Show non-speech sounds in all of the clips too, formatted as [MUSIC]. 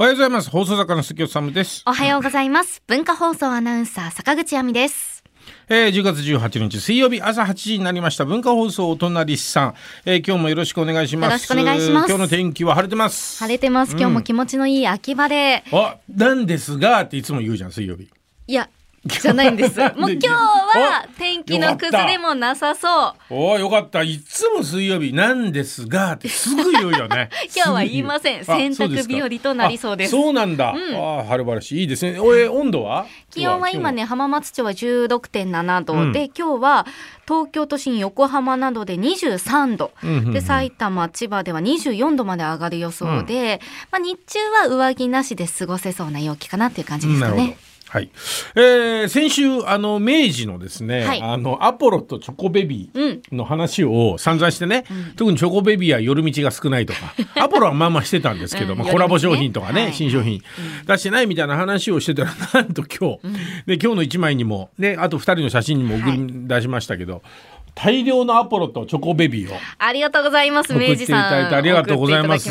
おはようございます。放送作家の関尾治です。おはようございます。文化放送アナウンサー坂口亜美です。えー、10月18日水曜日朝8時になりました文化放送お隣さん、えー、今日もよろしくお願いします。よろしくお願いします今日の天気は晴れてます。晴れてます。今日も気持ちのいい秋晴れ。あ、なんですがっていつも言うじゃん水曜日。いや、じゃないんです。[LAUGHS] もう今日は天気の崩れもなさそう。おおよかった。いつも水曜日なんですがってすぐ言うよね。[LAUGHS] 今日は言いません。洗濯日和となりそうです。あそうなんだ、あ晴れ晴れしいいですね。おえ温度は？気温は今ね浜松町は16.7度、うんで今日は東京都心横浜などで23度、うんうんうんで埼玉千葉では24度まで上がる予想で、まあ、日中は上着なしで過ごせそうな陽気かなっていう感じですかなるほど。ね。はい、えー、先週あの明治のですね、はい。あのアポロとチョコベビーの話を散々してね、特にチョコベビーは寄る道が少ないとか [LAUGHS] アポロはまあまあしてたんですけど、うん。まあ、コラボ商品とかね、はい新商品出してないみたいな話をしてたら [LAUGHS] なんと今日、で今日の1枚にも、ね、あと2人の写真にも送り出しましたけど、大量のアポロとチョコベビーをありがとうございます。明治さん。ただいてありがとうございます。す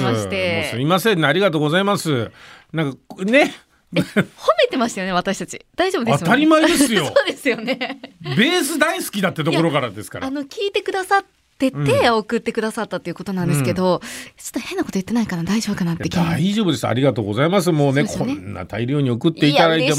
いませんねありがとうございます。なんかね褒めてましたよね、私たち。大丈夫ですよね。当たり前ですよ [LAUGHS] そうですよね。ベース大好きだってところからですからあ。の、聞いてくださってて、送ってくださったっていうことなんですけど、ちょっと変なこと言ってないかな、大丈夫かなって。大丈夫です。ありがとうございます。もうねね。こんな大量に送っていただいても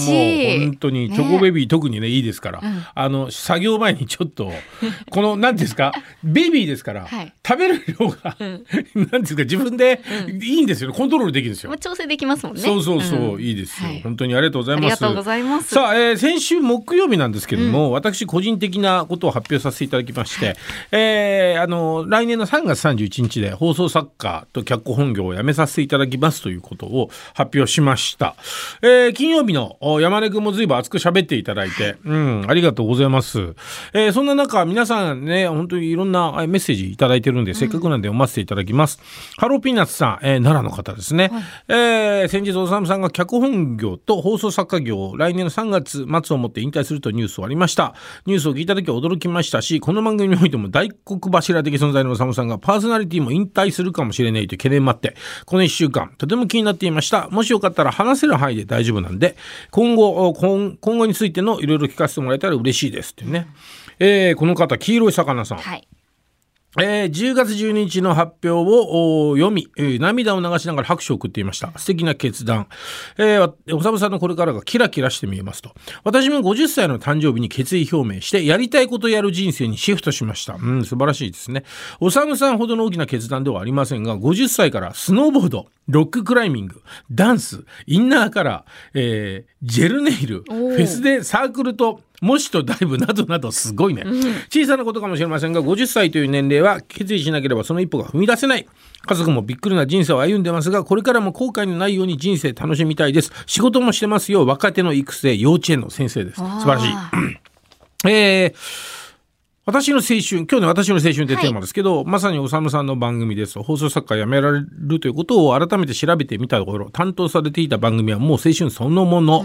本当にねチョコベビー、特にねいいですから、うん。あの作業前にちょっと [LAUGHS] この何ですか？ベビーですから、はい。食べる量がん。何ですか？自分でいいんですよコントロールできるんですよ。まあ、。調整できますもんね。そうそうそう、ん。いいですよ、はい。本当にありがとうございます。ありがとうございます。さあ、えー先週木曜日なんですけれども、私個人的なことを発表させていただきまして、えーあの来年の3月31日で放送作家と脚本業を辞めさせていただきますということを発表しました。えー金曜日のお山根君も随分熱く喋っていただいて、うん、ありがとうございます。えーそんな中、皆さんね、本当にいろんなえーメッセージいただいてるんで、せっかくなんで読ませていただきます。ハローピーナッツさん、えー奈良の方ですね。えー先日、おさむさんが脚本業と放送作家業を来年の3月末をもって引退するとニュースをありました。ニュースを聞いた時は驚きましたし、この番組においても大黒柱柱的存在のサムさんがパーソナリティも引退するかもしれないという懸念もあって、この1週間、とても気になっていました。もしよかったら話せる範囲で大丈夫なんで、今後、今今後についてのいろいろ聞かせてもらえたら嬉しいですっていうね。えーこの方、黄色い魚さん。はい。えー10月12日の発表をお読み、えー涙を流しながら拍手を送っていました。素敵な決断。えーわおさむさんのこれからがキラキラして見えますと。私も50歳の誕生日に決意表明して、やりたいことやる人生にシフトしました。うん、素晴らしいですね。おさむさんほどの大きな決断ではありませんが、50歳からスノーボード、ロッククライミング、ダンス、インナーカラー、えージェルネイル、フェスでサークルと、模試とダイブなどなどすごいね、小さなことかもしれませんが50歳という年齢は決意しなければその一歩が踏み出せない。家族もびっくりな人生を歩んでますがこれからも後悔のないように人生楽しみたいです。仕事もしてますよ。若手の育成幼稚園の先生です。素晴らしい。えー私の青春、今日の私の青春ってテーマですけど、まさにおさむさんの番組です。放送作家辞められるということを改めて調べてみたところ、担当されていた番組はもう青春そのもの。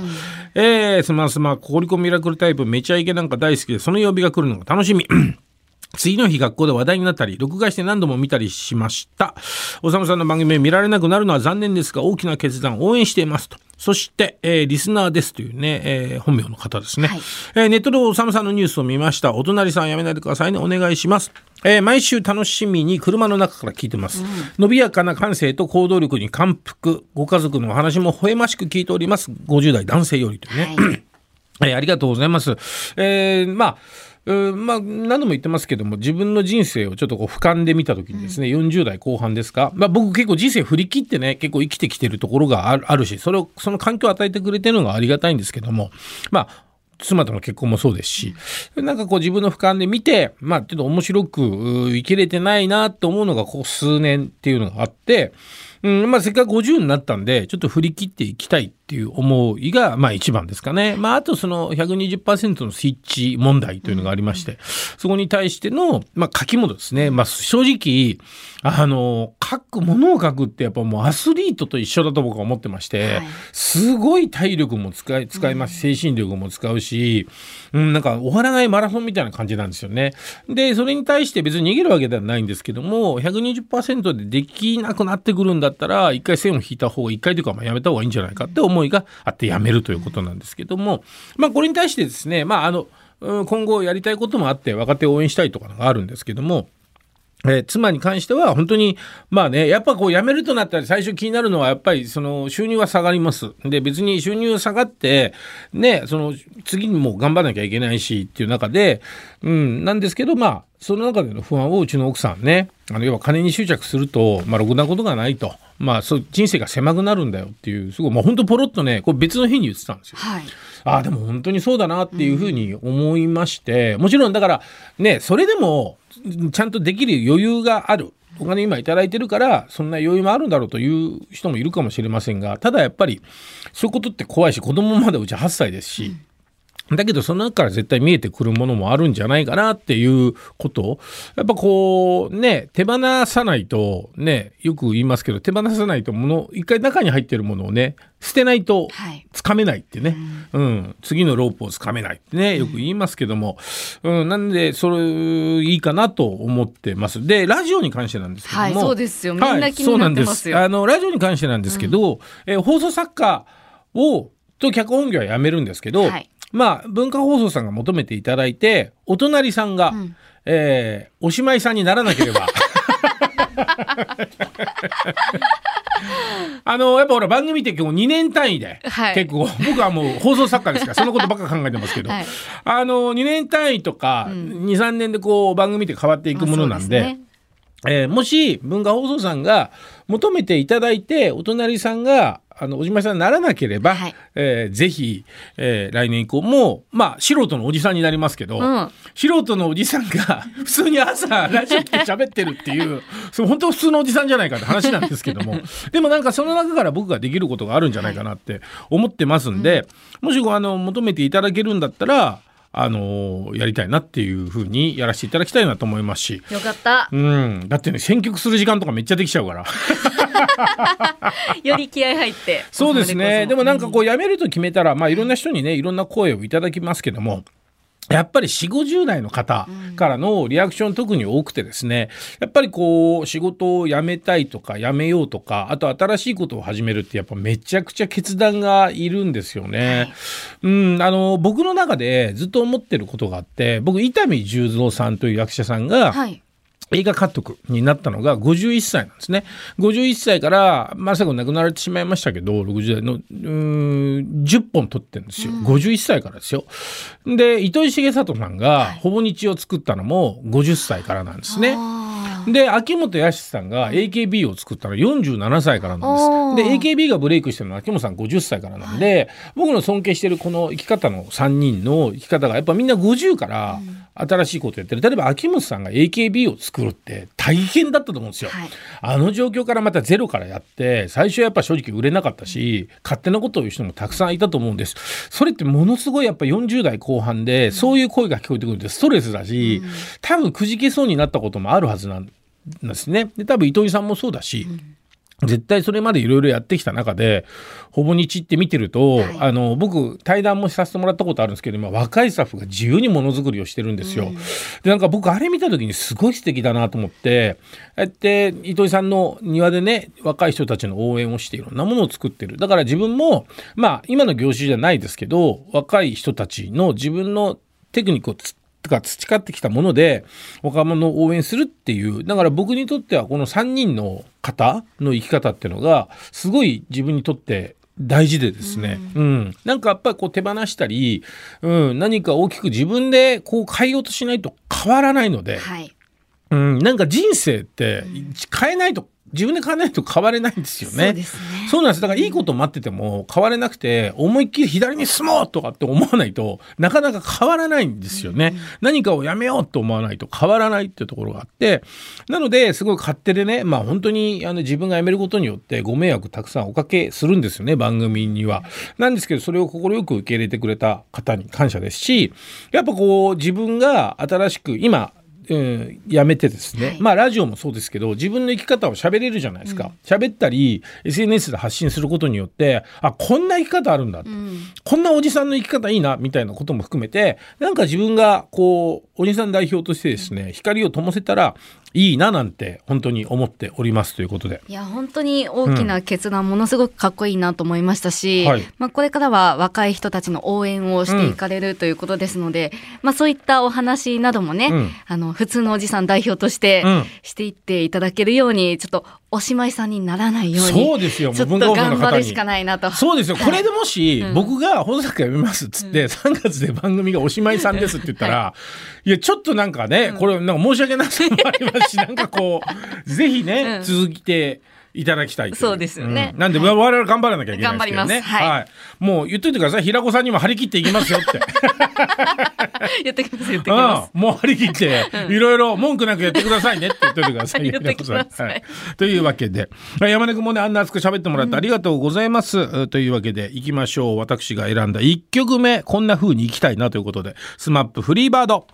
えー、スマスマ、ココリコミラクルタイプ、めちゃイケなんか大好きで、その曜日が来るのが楽しみ。[CLEARS THROAT] 次の日学校で話題になったり、録画して何度も見たりしました。おさむさんの番組を見られなくなるのは残念ですが、大きな決断を応援していますと。そして、えーリスナーですというね、えー本名の方ですね。はいえーネットでおさむさんのニュースを見ました。お隣さんやめないでくださいね。お願いします。えー毎週楽しみに車の中から聞いてます。伸びやかな感性と行動力に感服。ご家族のお話も微笑ましく聞いております。50代男性よりというね。はい。えーありがとうございます。えーまあ、まあ、何度も言ってますけども、自分の人生をちょっとこう俯瞰で見たときにですね、40代後半ですか、まあ僕結構人生振り切ってね、結構生きてきてるところがあるあるし、それを、その環境を与えてくれてるのがありがたいんですけども、まあ、妻との結婚もそうですし、なんかこう自分の俯瞰で見て、まあちょっと面白く生きれてないなと思うのがここ数年っていうのがあって、うん、まあせっかく50になったんで、ちょっと振り切っていきたいっていう思いが、まあ一番ですかね。まああとその120%のスイッチ問題というのがありまして、そこに対しての、まあ書き物ですね。まあ正直、あの、書く、ものを書くってやっぱもうアスリートと一緒だと僕は思ってまして、はいすごい体力も使い、使いますし、精神力も使うし、うん、なんか終わらないマラソンみたいな感じなんですよね。で、それに対して別に逃げるわけではないんですけども、120%でできなくなってくるんだったら一回線を引いた方が一回というかまあやめた方がいいんじゃないかって思いがあってやめるということなんですけども、まあこれに対してですねまああの今後やりたいこともあって若手を応援したいとかがあるんですけどもえー妻に関しては本当にまあねやっぱこう辞めるとなったら最初気になるのはやっぱりその収入は下がります。で別に収入下がってねその次にもう頑張らなきゃいけないしっていう中でうんなんですけどまあその中での不安をうちの奥さんねあの要は金に執着するとまあろくなことがないとまあそう人生が狭くなるんだよっていうすごいまあ本当ポロッとねこれ別の日に言ってたんですよ。はい。ああでも本当にそうだなっていうふうに思いまして、もちろんだからねそれでもちゃんとできる余裕があるお金今いただいてるからそんな余裕もあるんだろうという人もいるかもしれませんがただやっぱりそういうことって怖いし子供まだうち8歳ですし。だけどその中から絶対見えてくるものもあるんじゃないかなっていうこと。をやっぱこうね手放さないとねよく言いますけど手放さないともの一回中に入ってるものをね捨てないとはい。つかめないってね、うん。次のロープをつかめないってねよく言いますけども、うん、なんでそれいいかなと思ってます。でラジオに関してなんですけども、はい、そうですよ。みんはない気になってますよ。す。あのラジオに関してなんですけど、えー放送作家をと脚本業はやめるんですけど、はいまあ文化放送さんが求めていただいてお隣さんが、ん。えーおしまいさんにならなければ。[LAUGHS] あのやっぱほら番組って結構2年単位で、はい。結構僕はもう放送作家ですからそのことばっか考えてますけど、はい。あの2年単位とか、23年でこう番組って変わっていくものなんで。まね。えーもし文化放送さんが求めていただいてお隣さんがあのおじまいさんにならなければ、はい。えーぜひ、えー来年以降もまあ素人のおじさんになりますけど、うん。素人のおじさんが [LAUGHS] 普通に朝ラジオ来て喋ってるっていうそれ本当普通のおじさんじゃないかって話なんですけども [LAUGHS] でもなんかその中から僕ができることがあるんじゃないかなって思ってますんで、もしあの求めていただけるんだったらあのやりたいなっていうふうにやらせていただきたいなと思いますし。よかった。うん、だってね選曲する時間とかめっちゃできちゃうから [LAUGHS] より気合入って。そうですねでもなんかこう。う辞めると決めたら、まあ、いろんな人にねいろんな声をいただきますけどもやっぱり4 5 0代の方からのリアクション特に多くてですねやっぱりこう仕事を辞めたいとか辞めようとかあと新しいことを始めるってやっぱめちゃくちゃ決断がいるんですよね。うん、あの僕の中でずっと思ってることがあって僕伊丹十三さんという役者さんが、はい。映画監督になったのが51歳なんですね。51歳から、まさか亡くなられてしまいましたけど、60代の、うーん、10本撮ってるんですよ。51歳からですよ。で、糸井重里さんが、ほぼ日を作ったのも50歳からなんですね。あーで、秋元康さんが AKB を作ったのは47歳からなんおです。ー。で、AKB がブレイクしてるのは秋元さん50歳からなんで、僕の尊敬してるこの生き方の3人の生き方がやっぱみんな50から新しいことやってる。例えば秋元さんが AKB を作るって大変だったと思うんですよ。はい。あの状況からまたゼロからやって最初はやっぱ正直売れなかったし勝手なことを言う人もたくさんいたと思うんです。それってものすごいやっぱ40代後半でそういう声が聞こえてくるってストレスだし、多分くじけそうになったこともあるはずなんですね。で多分糸井さんもそうだし、絶対それまでいろいろやってきた中でほぼ日って見てると、はい。あの僕対談もさせてもらったことあるんですけど今若いスタッフが自由にものづくりをしてるんですよ。でなんか僕あれ見た時にすごい素敵だなと思ってああやって糸井さんの庭でね若い人たちの応援をしていろんなものを作ってる。だから自分もまあ今の業種じゃないですけど若い人たちの自分のテクニックをつとか培ってきたもので若者を応援するっていうだから僕にとってはこの3人の方の生き方っていうのがすごい自分にとって大事でですね、うん。なんかやっぱりこう手放したり、うん、何か大きく自分でこう変えようとしないと変わらないので、はい。うん、なんか人生って変えないと自分で変えないと変われないんですよね。そうですね。そうなんです。だからいいこと待ってても変われなくて、思いっきり左に進もうとかって思わないとなかなか変わらないんですよね。何かをやめようと思わないと変わらないっていうところがあって、なので、すごい勝手でね、まあ本当にあの自分が辞めることによってご迷惑たくさんおかけするんですよね、番組には。なんですけど、それを快く受け入れてくれた方に感謝ですし、やっぱこう自分が新しく今、うん、やめてですね、はい。まあラジオもそうですけど自分の生き方を喋れるじゃないですか。喋、ったり SNS で発信することによってあこんな生き方あるんだ、うん。こんなおじさんの生き方いいなみたいなことも含めてなんか自分がこうおじさん代表としてですね光を灯せたらいいななんて本当に思っておりますということで。いや本当に大きな決断、ものすごくかっこいいなと思いましたし、はい。まあ、これからは若い人たちの応援をしていかれるということですので、まあ、そういったお話などもね、うん。あの普通のおじさん代表としてうん。していっていただけるようにちょっとおしまいさんにならないようにそうですよ、ちょっと頑張るし。かないなと。そうですよ。[LAUGHS] これでもし、うん僕が放送作家辞めますっつって、3月で番組がおしまいさんですって言ったら、[LAUGHS] い、や、ちょっとなんかね、これ、なんか申し訳なさもありますし、[LAUGHS] なんかこう、ぜひね、うん続けていただきたいといそうですよねんなんで、はい我々頑張らなきゃいけないですけどね。頑張りますはいもう言っといてください。平子さんにも張り切っていきますよって。[LAUGHS] 言ってきます言ってきます。うん、もう張り切って、いろいろ文句なくやってくださいねって [LAUGHS] 言っておいてください。はい。というわけで、山根君もね、あんな熱く喋ってもらってありがとうございます。うんというわけで、行きましょう。私が選んだ1曲目、こんな風に行きたいなということで、スマップフリーバード。